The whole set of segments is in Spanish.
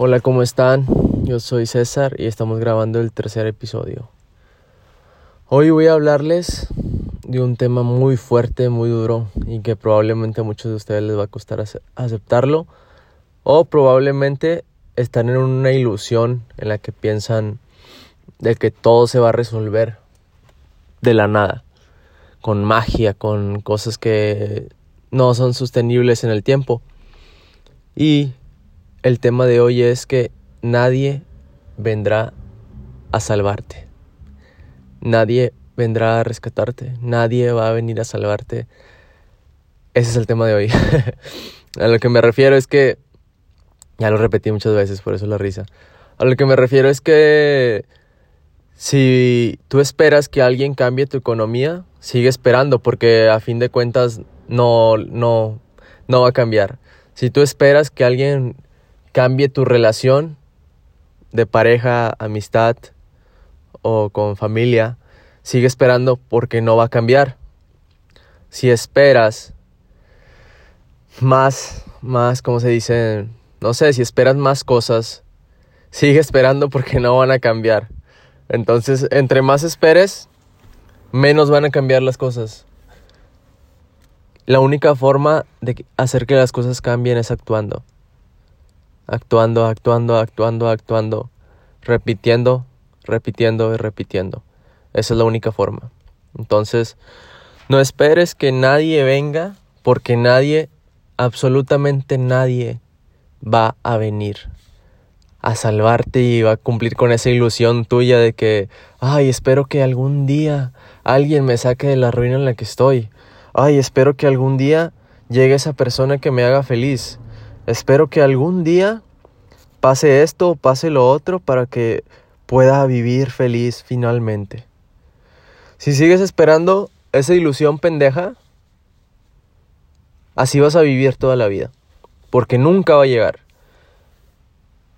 Hola, ¿cómo están? Yo soy César y estamos grabando el tercer episodio. Hoy voy a hablarles de un tema muy fuerte, muy duro y que probablemente a muchos de ustedes les va a costar aceptarlo o probablemente están en una ilusión en la que piensan de que todo se va a resolver de la nada, con magia, con cosas que no son sostenibles en el tiempo. Y el tema de hoy es que nadie vendrá a salvarte. Nadie vendrá a rescatarte. Nadie va a venir a salvarte. Ese es el tema de hoy. a lo que me refiero es que... Ya lo repetí muchas veces, por eso la risa. A lo que me refiero es que si tú esperas que alguien cambie tu economía, sigue esperando porque a fin de cuentas no, no, no va a cambiar. Si tú esperas que alguien cambie tu relación de pareja, amistad o con familia, sigue esperando porque no va a cambiar. Si esperas más, más, como se dice? No sé, si esperas más cosas, sigue esperando porque no van a cambiar. Entonces, entre más esperes, menos van a cambiar las cosas. La única forma de hacer que las cosas cambien es actuando. Actuando, actuando, actuando, actuando. Repitiendo, repitiendo y repitiendo. Esa es la única forma. Entonces, no esperes que nadie venga porque nadie, absolutamente nadie, va a venir a salvarte y va a cumplir con esa ilusión tuya de que, ay, espero que algún día alguien me saque de la ruina en la que estoy. Ay, espero que algún día llegue esa persona que me haga feliz. Espero que algún día pase esto o pase lo otro para que pueda vivir feliz finalmente. Si sigues esperando esa ilusión pendeja, así vas a vivir toda la vida, porque nunca va a llegar.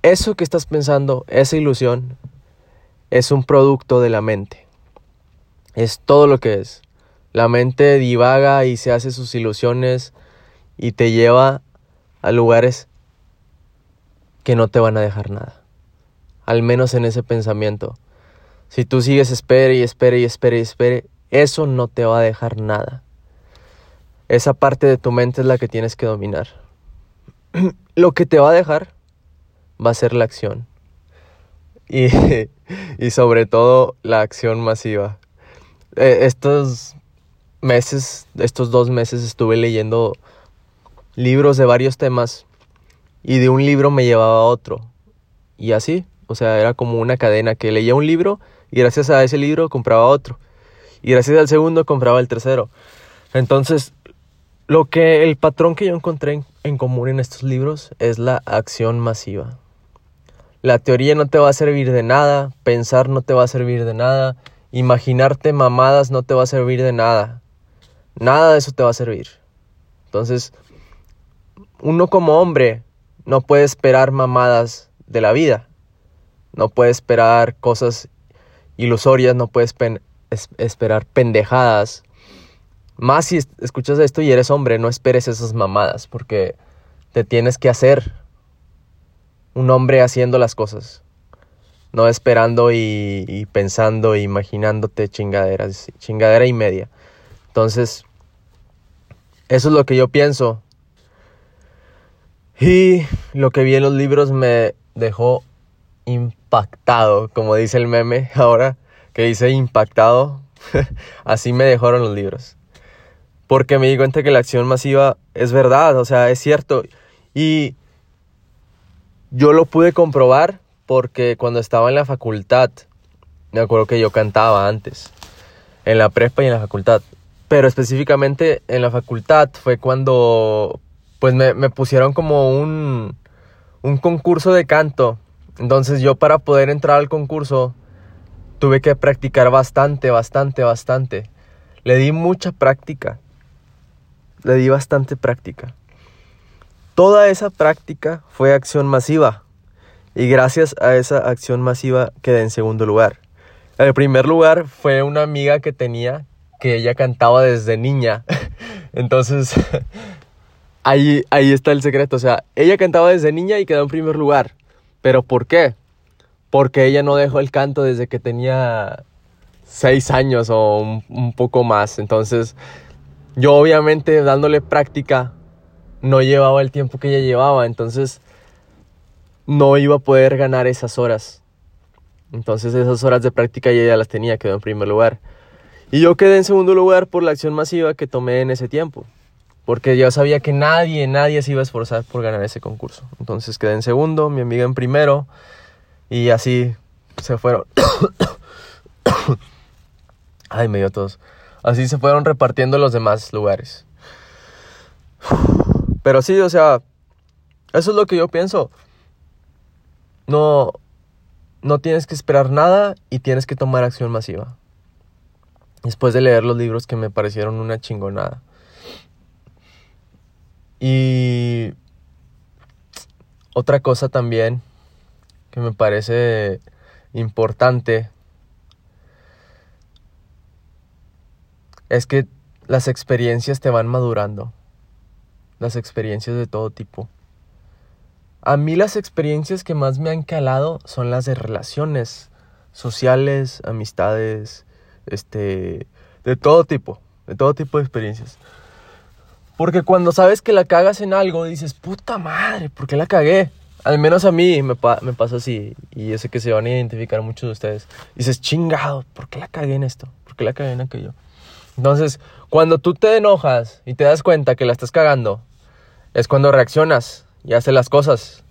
Eso que estás pensando, esa ilusión, es un producto de la mente. Es todo lo que es. La mente divaga y se hace sus ilusiones y te lleva a lugares que no te van a dejar nada. Al menos en ese pensamiento. Si tú sigues espere y espere y espere y espere, eso no te va a dejar nada. Esa parte de tu mente es la que tienes que dominar. Lo que te va a dejar va a ser la acción. Y, y sobre todo la acción masiva. Eh, estos meses, estos dos meses estuve leyendo libros de varios temas y de un libro me llevaba a otro. Y así, o sea, era como una cadena que leía un libro y gracias a ese libro compraba otro. Y gracias al segundo compraba el tercero. Entonces, lo que el patrón que yo encontré en común en estos libros es la acción masiva. La teoría no te va a servir de nada, pensar no te va a servir de nada, imaginarte mamadas no te va a servir de nada. Nada de eso te va a servir. Entonces, uno como hombre no puede esperar mamadas de la vida. No puede esperar cosas ilusorias, no puedes esperar pendejadas. Más si escuchas esto y eres hombre, no esperes esas mamadas, porque te tienes que hacer un hombre haciendo las cosas. No esperando y, y pensando e imaginándote chingaderas, chingadera y media. Entonces, eso es lo que yo pienso. Y lo que vi en los libros me dejó impactado, como dice el meme ahora, que dice impactado. Así me dejaron los libros. Porque me di cuenta que la acción masiva es verdad, o sea, es cierto. Y yo lo pude comprobar porque cuando estaba en la facultad, me acuerdo que yo cantaba antes, en la prepa y en la facultad. Pero específicamente en la facultad fue cuando pues me, me pusieron como un, un concurso de canto. Entonces yo para poder entrar al concurso tuve que practicar bastante, bastante, bastante. Le di mucha práctica. Le di bastante práctica. Toda esa práctica fue acción masiva y gracias a esa acción masiva quedé en segundo lugar. El primer lugar fue una amiga que tenía que ella cantaba desde niña. Entonces, ahí, ahí está el secreto. O sea, ella cantaba desde niña y quedó en primer lugar. ¿Pero por qué? Porque ella no dejó el canto desde que tenía seis años o un, poco más. Entonces, yo obviamente dándole práctica, no llevaba el tiempo que ella llevaba. Entonces, no iba a poder ganar esas horas. Entonces, esas horas de práctica ella ya las tenía, quedó en primer lugar. Y yo quedé en segundo lugar por la acción masiva que tomé en ese tiempo. Porque yo sabía que nadie, nadie se iba a esforzar por ganar ese concurso. Entonces quedé en segundo, mi amiga en primero. Y así se fueron. Ay, me dio todos. Así se fueron repartiendo los demás lugares. Pero sí, o sea, eso es lo que yo pienso. No, no tienes que esperar nada y tienes que tomar acción masiva. Después de leer los libros que me parecieron una chingonada. Y otra cosa también que me parece importante es que las experiencias te van madurando. Las experiencias de todo tipo. A mí las experiencias que más me han calado son las de relaciones sociales, amistades, este, de todo tipo, de todo tipo de experiencias. Porque cuando sabes que la cagas en algo, dices, puta madre, ¿por qué la cagué? Al menos a mí me, pasa así, y yo que se van a identificar muchos de ustedes. Dices, chingado, ¿por qué la cagué en esto? ¿Por qué la cagué en aquello? Entonces, cuando tú te enojas y te das cuenta que la estás cagando, es cuando reaccionas y haces las cosas.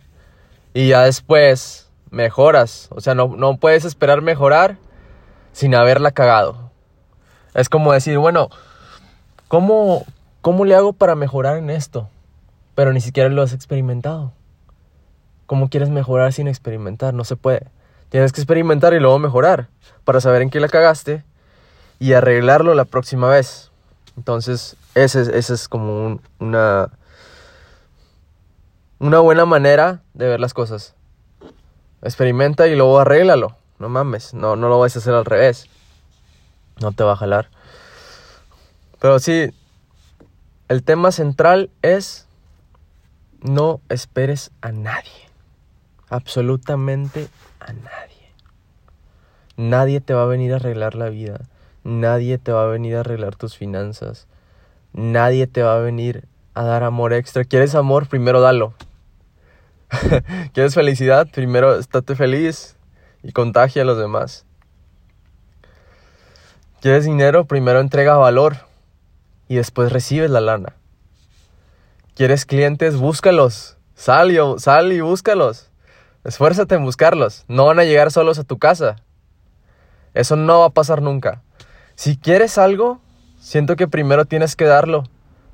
Y ya después mejoras. O sea, no, no puedes esperar mejorar sin haberla cagado. Es como decir, bueno, ¿cómo, ¿cómo le hago para mejorar en esto? Pero ni siquiera lo has experimentado. ¿Cómo quieres mejorar sin experimentar? No se puede. Tienes que experimentar y luego mejorar para saber en qué la cagaste y arreglarlo la próxima vez. Entonces, ese, ese es como una, una buena manera de ver las cosas. Experimenta y luego arréglalo. No mames, no, no lo vas a hacer al revés. No te va a jalar. Pero sí, el tema central es no esperes a nadie. Absolutamente a nadie. Nadie te va a venir a arreglar la vida. Nadie te va a venir a arreglar tus finanzas. Nadie te va a venir a dar amor extra. ¿Quieres amor? Primero dalo. ¿Quieres felicidad? Primero estate feliz y contagia a los demás. ¿Quieres dinero? Primero entrega valor y después recibes la lana. ¿Quieres clientes? Búscalos. Sal y, sal y búscalos. Esfuérzate en buscarlos. No van a llegar solos a tu casa. Eso no va a pasar nunca. Si quieres algo, siento que primero tienes que darlo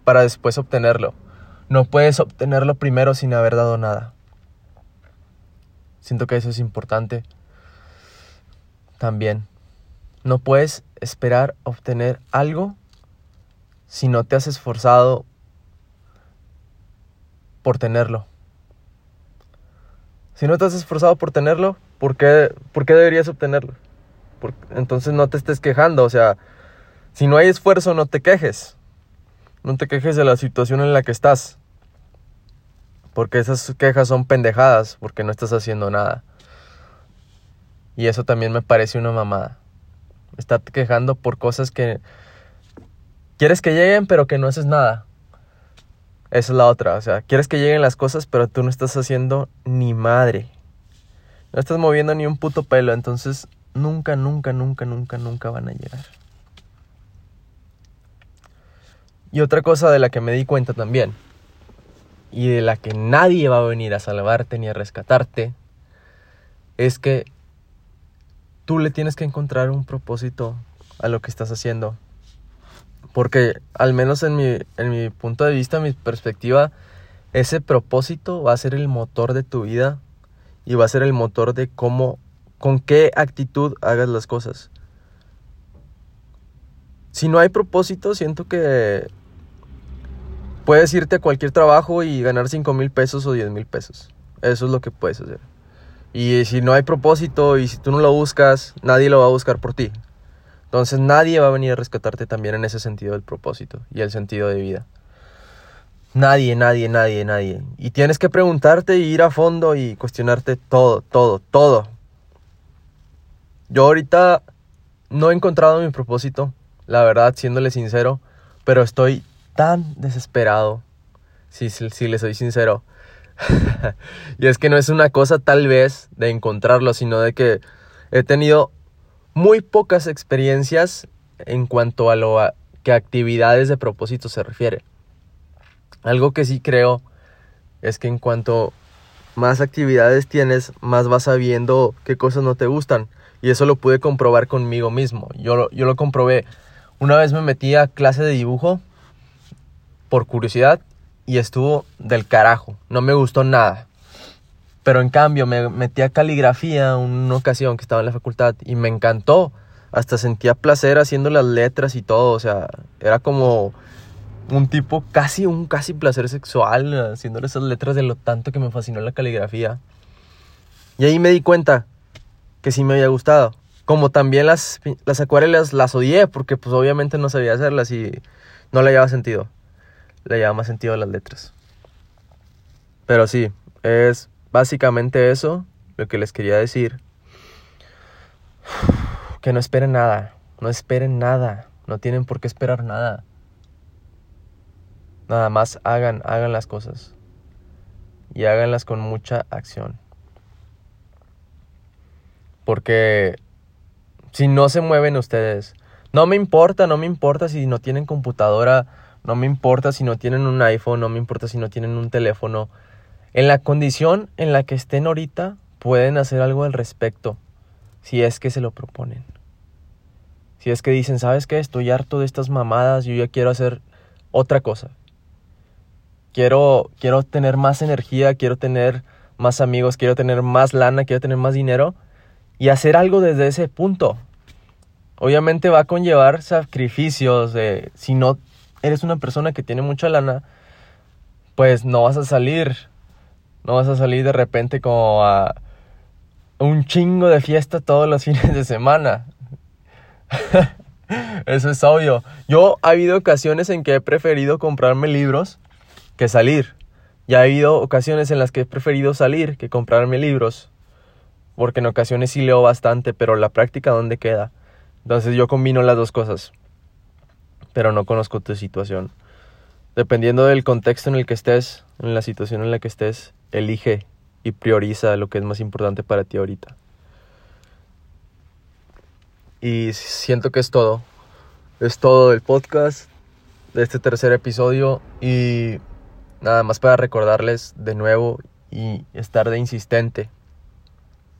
para después obtenerlo. No puedes obtenerlo primero sin haber dado nada. Siento que eso es importante. También, no puedes esperar obtener algo si no te has esforzado por tenerlo. Si no te has esforzado por tenerlo, ¿por qué, por qué deberías obtenerlo? entonces no te estés quejando, o sea, si no hay esfuerzo, no te quejes. No te quejes de la situación en la que estás. Porque esas quejas son pendejadas, porque no estás haciendo nada. Y eso también me parece una mamada. Estar quejando por cosas que quieres que lleguen, pero que no haces nada. Esa es la otra. O sea, quieres que lleguen las cosas, pero tú no estás haciendo ni madre. No estás moviendo ni un puto pelo. Entonces, nunca, nunca, nunca, nunca, nunca van a llegar. Y otra cosa de la que me di cuenta también, y de la que nadie va a venir a salvarte ni a rescatarte, es que tú le tienes que encontrar un propósito a lo que estás haciendo. Porque al menos en mi, en mi punto de vista, mi perspectiva, ese propósito va a ser el motor de tu vida y va a ser el motor de cómo con qué actitud hagas las cosas. Si no hay propósito, siento que puedes irte a cualquier trabajo y ganar 5 mil pesos o 10 mil pesos. Eso es lo que puedes hacer. Y si no hay propósito y si tú no lo buscas, nadie lo va a buscar por ti. Entonces nadie va a venir a rescatarte también en ese sentido del propósito y el sentido de vida. Nadie, nadie, nadie, nadie. Y tienes que preguntarte y ir a fondo y cuestionarte todo, todo, todo. Yo ahorita no he encontrado mi propósito, la verdad, siéndole sincero, pero estoy tan desesperado, si, si, le soy sincero. y es que no es una cosa tal vez de encontrarlo, sino de que he tenido muy pocas experiencias en cuanto a lo que actividades de propósito se refiere. Algo que sí creo es que en cuanto más actividades tienes, más vas sabiendo qué cosas no te gustan. Y eso lo pude comprobar conmigo mismo. Yo, yo lo comprobé. Una vez me metí a clase de dibujo por curiosidad y estuvo del carajo. No me gustó nada. Pero en cambio me metí a caligrafía una ocasión que estaba en la facultad y me encantó. Hasta sentía placer haciendo las letras y todo. O sea, era como un tipo casi, un casi placer sexual haciéndole esas letras de lo tanto que me fascinó la caligrafía. Y ahí me di cuenta que sí me había gustado. Como también las, las acuarelas las odié porque pues obviamente no sabía hacerlas y no le llevaba sentido. Le llevaba más sentido las letras. Pero sí, es básicamente eso lo que les quería decir. Que no esperen nada, no esperen nada, no tienen por qué esperar nada. Nada más hagan, hagan las cosas. Y háganlas con mucha acción. Porque si no se mueven ustedes, no me importa, no me importa si no tienen computadora, no me importa si no tienen un iPhone, no me importa si no tienen un teléfono. En la condición en la que estén ahorita, pueden hacer algo al respecto, si es que se lo proponen. Si es que dicen, ¿sabes qué? Estoy harto de estas mamadas, yo ya quiero hacer otra cosa. Quiero, quiero tener más energía, quiero tener más amigos, quiero tener más lana, quiero tener más dinero y hacer algo desde ese punto. Obviamente va a conllevar sacrificios si no eres una persona que tiene mucha lana, pues no vas a salir. No vas a salir de repente como a un chingo de fiesta todos los fines de semana. Eso es obvio. Yo ha habido ocasiones en que he preferido comprarme libros que salir. Y ha habido ocasiones en las que he preferido salir que comprarme libros porque en ocasiones sí leo bastante, pero la práctica dónde queda. Entonces yo combino las dos cosas, pero no conozco tu situación. Dependiendo del contexto en el que estés, en la situación en la que estés, elige y prioriza lo que es más importante para ti ahorita. Y siento que es todo. Es todo el podcast de este tercer episodio y nada más para recordarles de nuevo y estar de insistente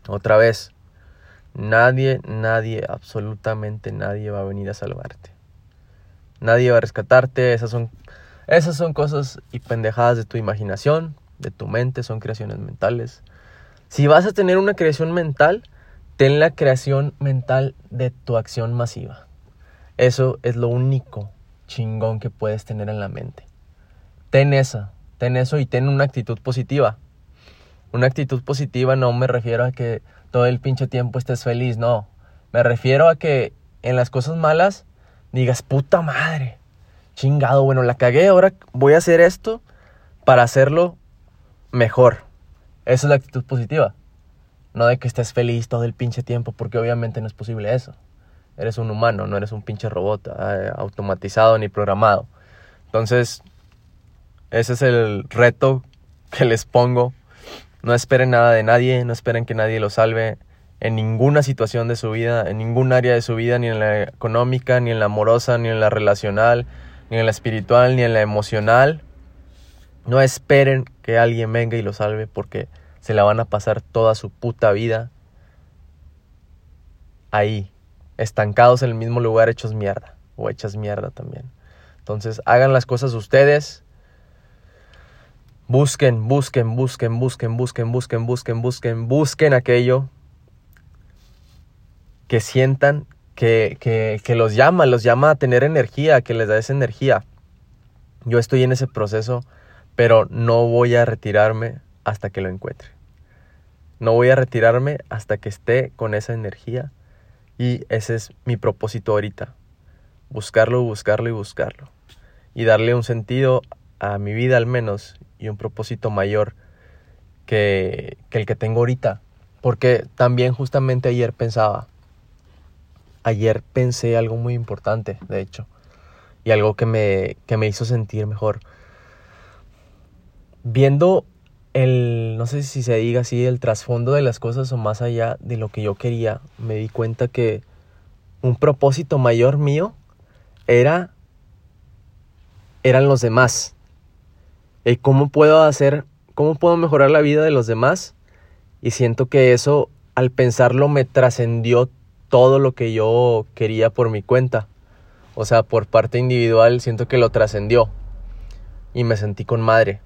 otra vez, nadie, nadie, absolutamente nadie va a venir a salvarte. Nadie va a rescatarte, esas son, esas son cosas y pendejadas de tu imaginación, de tu mente, son creaciones mentales. Si vas a tener una creación mental, ten la creación mental de tu acción masiva. Eso es lo único chingón que puedes tener en la mente. Ten esa, ten eso y ten una actitud positiva. Una actitud positiva no me refiero a que todo el pinche tiempo estés feliz, no. Me refiero a que en las cosas malas digas, puta madre, chingado, bueno, la cagué, ahora voy a hacer esto para hacerlo mejor. Esa es la actitud positiva. No de que estés feliz todo el pinche tiempo, porque obviamente no es posible eso. Eres un humano, no eres un pinche robot eh, automatizado ni programado. Entonces, ese es el reto que les pongo no esperen nada de nadie, no esperen que nadie lo salve en ninguna situación de su vida, en ningún área de su vida, ni en la económica, ni en la amorosa, ni en la relacional, ni en la espiritual, ni en la emocional. No esperen que alguien venga y lo salve porque se la van a pasar toda su puta vida ahí, estancados en el mismo lugar, hechos mierda, o hechas mierda también. Entonces hagan las cosas ustedes, Busquen, busquen, busquen, busquen, busquen, busquen, busquen, busquen, busquen aquello que sientan que, que, que, los llama, los llama a tener energía, que les da esa energía. Yo estoy en ese proceso, pero no voy a retirarme hasta que lo encuentre. No voy a retirarme hasta que esté con esa energía y ese es mi propósito ahorita. Buscarlo, buscarlo y buscarlo. Y darle un sentido a mi vida al menos y un propósito mayor que, que el que tengo ahorita. Porque también justamente ayer pensaba, ayer pensé algo muy importante, de hecho, y algo que me, que me hizo sentir mejor. Viendo el, no sé si se diga así, el trasfondo de las cosas o más allá de lo que yo quería, me di cuenta que un propósito mayor mío era, eran los demás. ¿Y cómo puedo hacer, cómo puedo mejorar la vida de los demás? Y siento que eso, al pensarlo, me trascendió todo lo que yo quería por mi cuenta. O sea, por parte individual, siento que lo trascendió. Y me sentí con madre.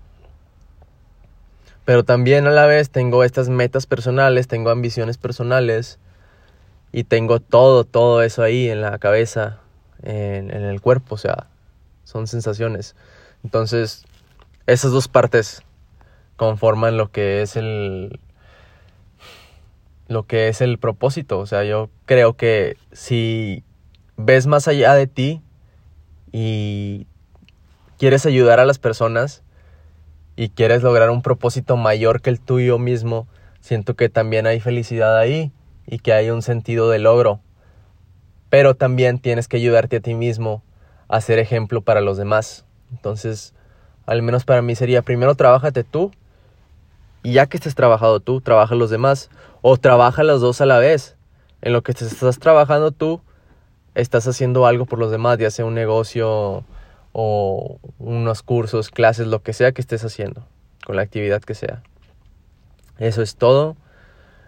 Pero también a la vez tengo estas metas personales, tengo ambiciones personales. Y tengo todo, todo eso ahí en la cabeza, en, en el cuerpo. O sea, son sensaciones. Entonces, esas dos partes conforman lo que es el, lo que es el propósito. O sea, yo creo que si ves más allá de ti y quieres ayudar a las personas y quieres lograr un propósito mayor que el tuyo mismo, siento que también hay felicidad ahí y que hay un sentido de logro. Pero también tienes que ayudarte a ti mismo a ser ejemplo para los demás. Entonces, al menos para mí sería primero trabájate tú y ya que estés trabajado tú, trabaja los demás. O trabaja los dos a la vez. En lo que te estás trabajando tú, estás haciendo algo por los demás, ya sea un negocio o unos cursos, clases, lo que sea que estés haciendo, con la actividad que sea. Eso es todo.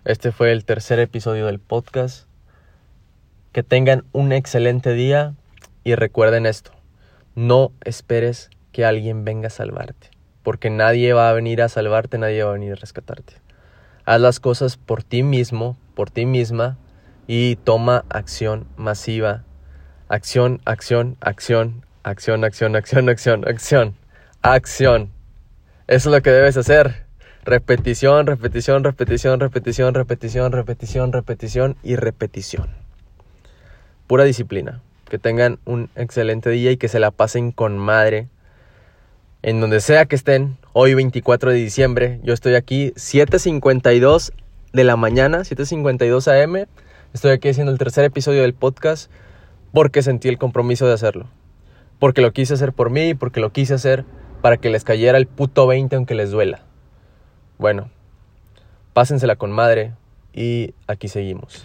Este fue el tercer episodio del podcast. Que tengan un excelente día y recuerden esto. No esperes que alguien venga a salvarte porque nadie va a venir a salvarte, nadie va a venir a rescatarte. Haz las cosas por ti mismo, por ti misma y toma acción masiva. Acción, acción, acción, acción, acción, acción, acción, acción, acción. Eso es lo que debes hacer. Repetición, repetición, repetición, repetición, repetición, repetición, repetición y repetición. Pura disciplina. Que tengan un excelente día y que se la pasen con madre en donde sea que estén, hoy 24 de diciembre, yo estoy aquí 7.52 de la mañana, 7.52 am, estoy aquí haciendo el tercer episodio del podcast porque sentí el compromiso de hacerlo, porque lo quise hacer por mí, porque lo quise hacer para que les cayera el puto 20 aunque les duela. Bueno, pásensela con madre y aquí seguimos.